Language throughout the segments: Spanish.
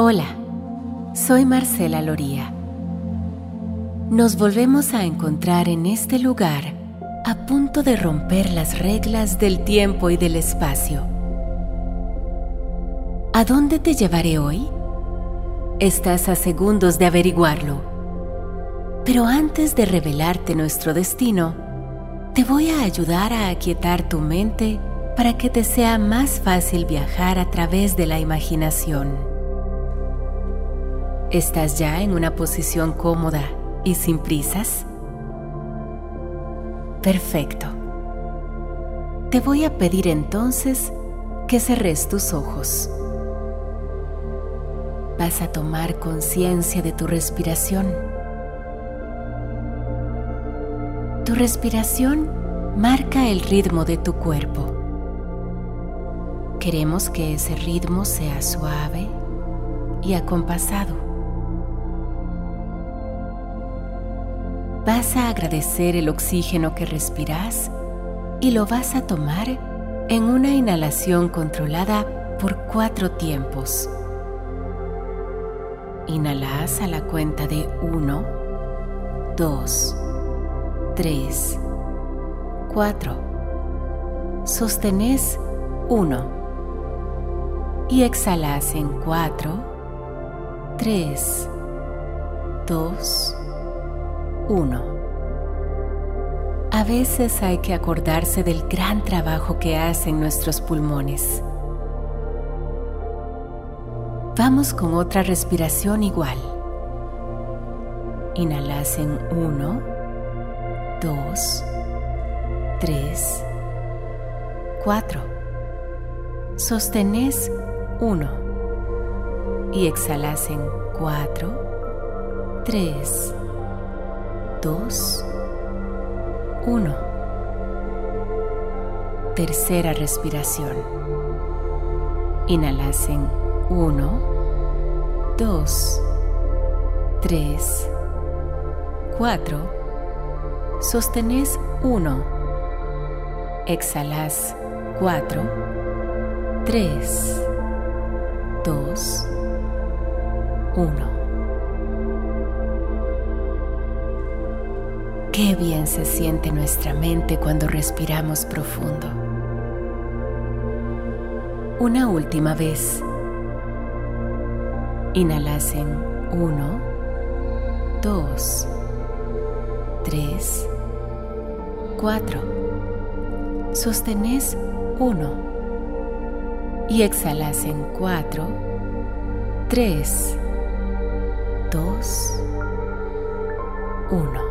Hola, soy Marcela Loría. Nos volvemos a encontrar en este lugar a punto de romper las reglas del tiempo y del espacio. ¿A dónde te llevaré hoy? Estás a segundos de averiguarlo. Pero antes de revelarte nuestro destino, te voy a ayudar a aquietar tu mente para que te sea más fácil viajar a través de la imaginación. ¿Estás ya en una posición cómoda y sin prisas? Perfecto. Te voy a pedir entonces que cerres tus ojos. Vas a tomar conciencia de tu respiración. Tu respiración marca el ritmo de tu cuerpo. Queremos que ese ritmo sea suave y acompasado. Vas a agradecer el oxígeno que respiras y lo vas a tomar en una inhalación controlada por cuatro tiempos. Inhalas a la cuenta de 1, 2, 3, 4. Sostenés 1 y exhalas en 4, 3, 2, 1. A veces hay que acordarse del gran trabajo que hacen nuestros pulmones. Vamos con otra respiración igual. Inhalas en 1, 2, 3, 4. Sostenés 1 y exhalas en 4, 3, 2, 1. Tercera respiración. Inhalas en 1, 2, 3, 4. Sostenés 1. Exhalas 4, 3, 2, 1. Qué bien se siente nuestra mente cuando respiramos profundo. Una última vez. Inhalas en 1, 2, 3, 4. Sostenés. 1 y exhalas en 4, 3, 2, 1.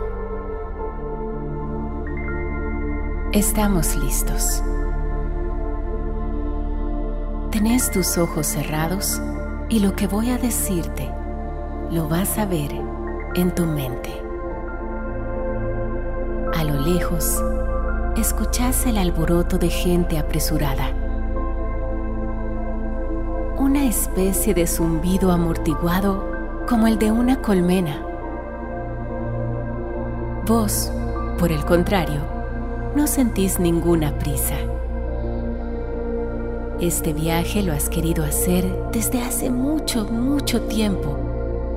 Estamos listos. Tenés tus ojos cerrados y lo que voy a decirte lo vas a ver en tu mente. A lo lejos, escuchás el alboroto de gente apresurada. Una especie de zumbido amortiguado como el de una colmena. Vos, por el contrario, no sentís ninguna prisa. Este viaje lo has querido hacer desde hace mucho, mucho tiempo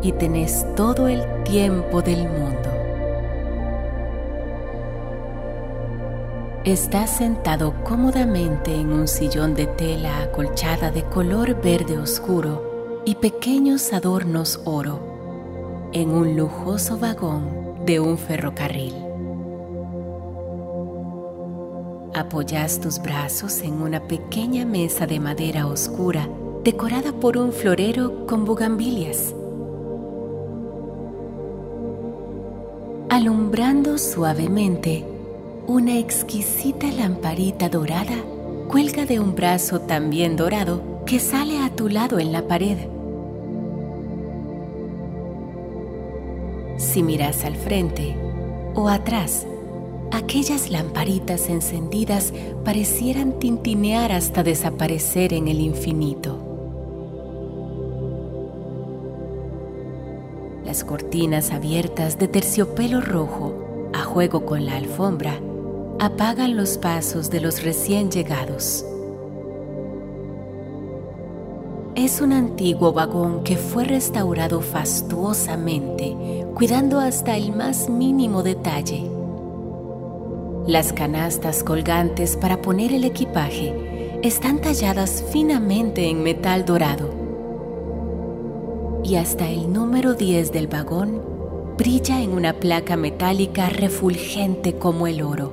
y tenés todo el tiempo del mundo. Estás sentado cómodamente en un sillón de tela acolchada de color verde oscuro y pequeños adornos oro en un lujoso vagón de un ferrocarril. Apoyas tus brazos en una pequeña mesa de madera oscura decorada por un florero con bugambilias. Alumbrando suavemente, una exquisita lamparita dorada cuelga de un brazo también dorado que sale a tu lado en la pared. Si miras al frente o atrás, aquellas lamparitas encendidas parecieran tintinear hasta desaparecer en el infinito. Las cortinas abiertas de terciopelo rojo, a juego con la alfombra, apagan los pasos de los recién llegados. es un antiguo vagón que fue restaurado fastuosamente, cuidando hasta el más mínimo detalle. Las canastas colgantes para poner el equipaje están talladas finamente en metal dorado. Y hasta el número 10 del vagón brilla en una placa metálica refulgente como el oro.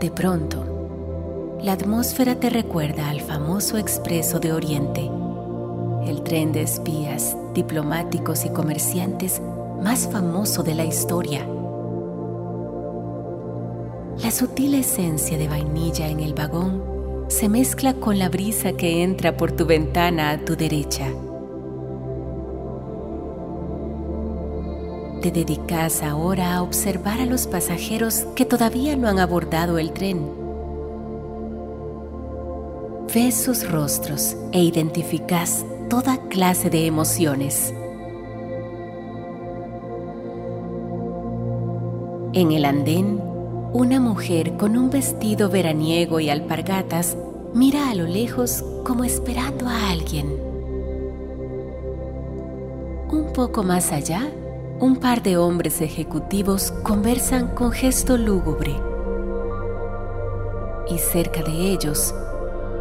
De pronto, la atmósfera te recuerda al famoso Expreso de Oriente, el tren de espías, diplomáticos y comerciantes más famoso de la historia. La sutil esencia de vainilla en el vagón se mezcla con la brisa que entra por tu ventana a tu derecha. Te dedicas ahora a observar a los pasajeros que todavía no han abordado el tren Ves sus rostros e identificas toda clase de emociones. En el andén, una mujer con un vestido veraniego y alpargatas mira a lo lejos como esperando a alguien. Un poco más allá, un par de hombres ejecutivos conversan con gesto lúgubre. Y cerca de ellos,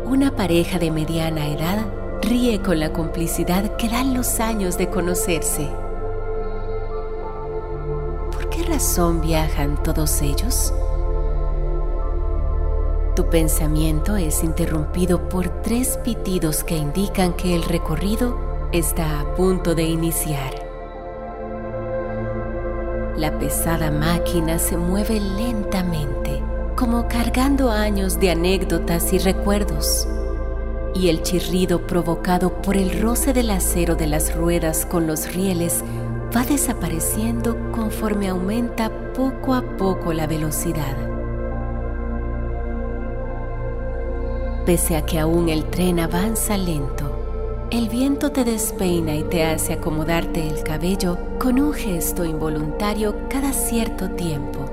una pareja de mediana edad ríe con la complicidad que dan los años de conocerse. ¿Por qué razón viajan todos ellos? Tu pensamiento es interrumpido por tres pitidos que indican que el recorrido está a punto de iniciar. La pesada máquina se mueve lentamente como cargando años de anécdotas y recuerdos, y el chirrido provocado por el roce del acero de las ruedas con los rieles va desapareciendo conforme aumenta poco a poco la velocidad. Pese a que aún el tren avanza lento, el viento te despeina y te hace acomodarte el cabello con un gesto involuntario cada cierto tiempo.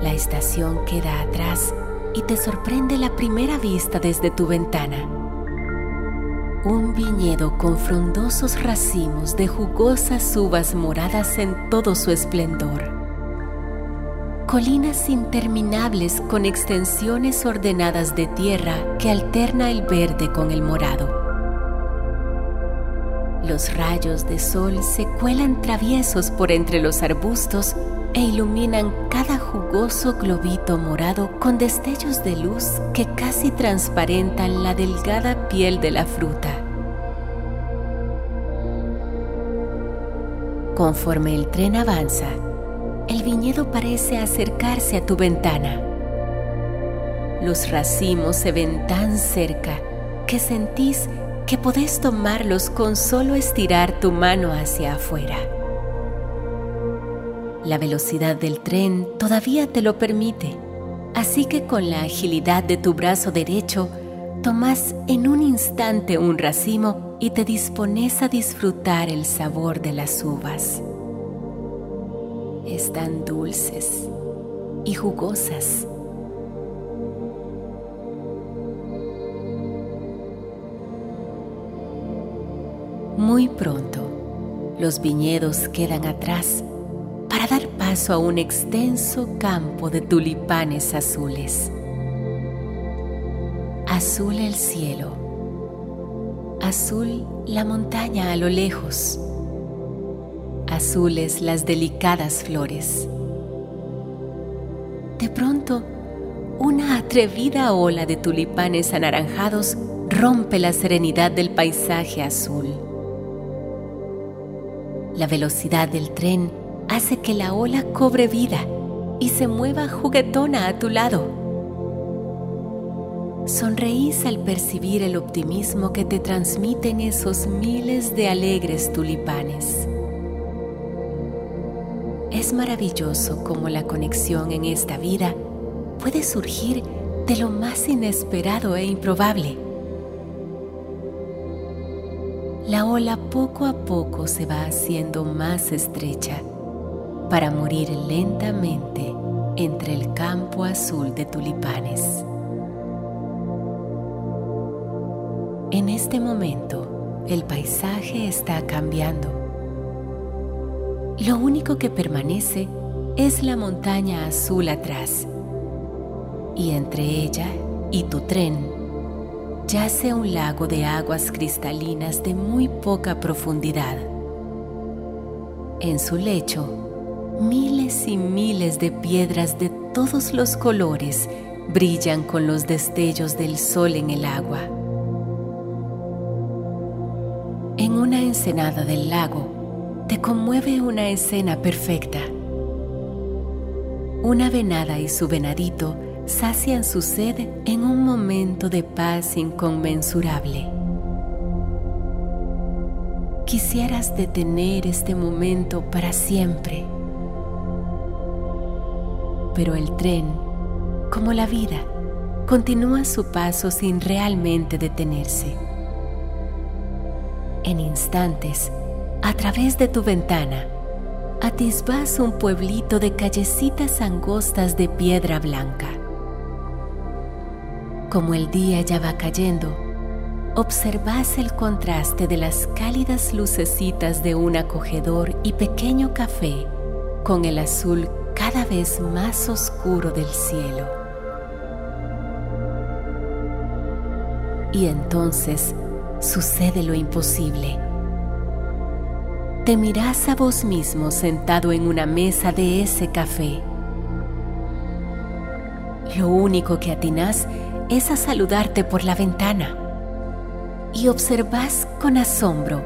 La estación queda atrás y te sorprende la primera vista desde tu ventana. Un viñedo con frondosos racimos de jugosas uvas moradas en todo su esplendor. Colinas interminables con extensiones ordenadas de tierra que alterna el verde con el morado. Los rayos de sol se cuelan traviesos por entre los arbustos e iluminan cada jugoso globito morado con destellos de luz que casi transparentan la delgada piel de la fruta. Conforme el tren avanza, el viñedo parece acercarse a tu ventana. Los racimos se ven tan cerca que sentís que podés tomarlos con solo estirar tu mano hacia afuera. La velocidad del tren todavía te lo permite, así que con la agilidad de tu brazo derecho, tomas en un instante un racimo y te dispones a disfrutar el sabor de las uvas. Están dulces y jugosas. Muy pronto, los viñedos quedan atrás para dar paso a un extenso campo de tulipanes azules. Azul el cielo, azul la montaña a lo lejos, azules las delicadas flores. De pronto, una atrevida ola de tulipanes anaranjados rompe la serenidad del paisaje azul. La velocidad del tren hace que la ola cobre vida y se mueva juguetona a tu lado. Sonreís al percibir el optimismo que te transmiten esos miles de alegres tulipanes. Es maravilloso cómo la conexión en esta vida puede surgir de lo más inesperado e improbable. La ola poco a poco se va haciendo más estrecha para morir lentamente entre el campo azul de tulipanes. En este momento, el paisaje está cambiando. Lo único que permanece es la montaña azul atrás. Y entre ella y tu tren yace un lago de aguas cristalinas de muy poca profundidad. En su lecho, miles y miles de piedras de todos los colores brillan con los destellos del sol en el agua. En una ensenada del lago te conmueve una escena perfecta. Una venada y su venadito sacian su sed en un momento de paz inconmensurable. Quisieras detener este momento para siempre, pero el tren, como la vida, continúa su paso sin realmente detenerse. En instantes, a través de tu ventana, atisbas un pueblito de callecitas angostas de piedra blanca como el día ya va cayendo, observas el contraste de las cálidas lucecitas de un acogedor y pequeño café con el azul cada vez más oscuro del cielo. Y entonces sucede lo imposible. Te miras a vos mismo sentado en una mesa de ese café. Lo único que atinas es a saludarte por la ventana y observas con asombro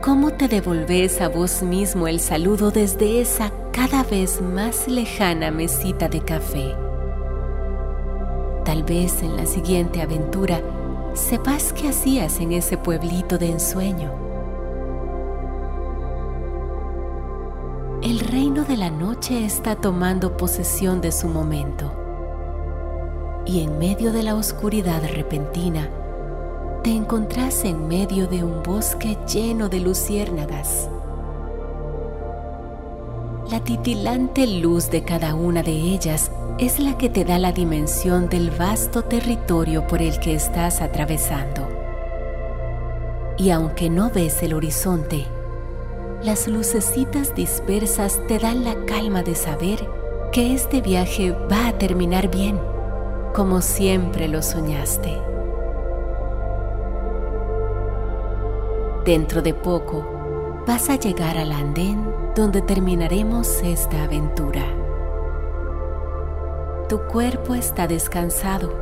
cómo te devolves a vos mismo el saludo desde esa cada vez más lejana mesita de café. Tal vez en la siguiente aventura sepas qué hacías en ese pueblito de ensueño. El reino de la noche está tomando posesión de su momento y en medio de la oscuridad repentina, te encontrás en medio de un bosque lleno de luciérnagas. La titilante luz de cada una de ellas es la que te da la dimensión del vasto territorio por el que estás atravesando. Y aunque no ves el horizonte, las lucecitas dispersas te dan la calma de saber que este viaje va a terminar bien como siempre lo soñaste. Dentro de poco vas a llegar al andén donde terminaremos esta aventura. Tu cuerpo está descansado,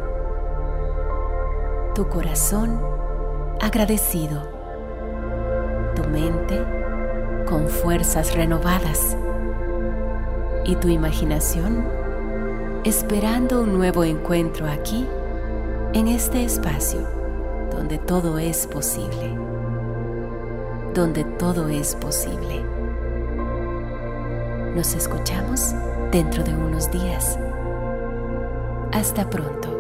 tu corazón agradecido, tu mente con fuerzas renovadas. Y tu imaginación esperando un nuevo encuentro aquí, en este espacio, donde todo es posible, donde todo es posible. Nos escuchamos dentro de unos días. Hasta pronto.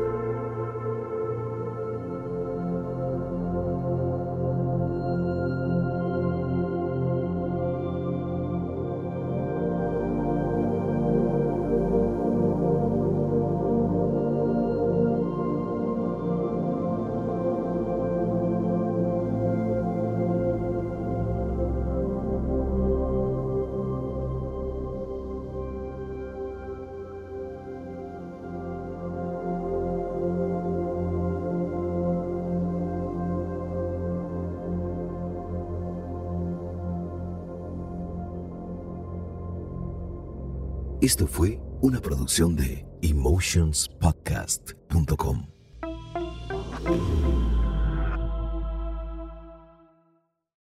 Esto fue una producción de emotionspodcast.com.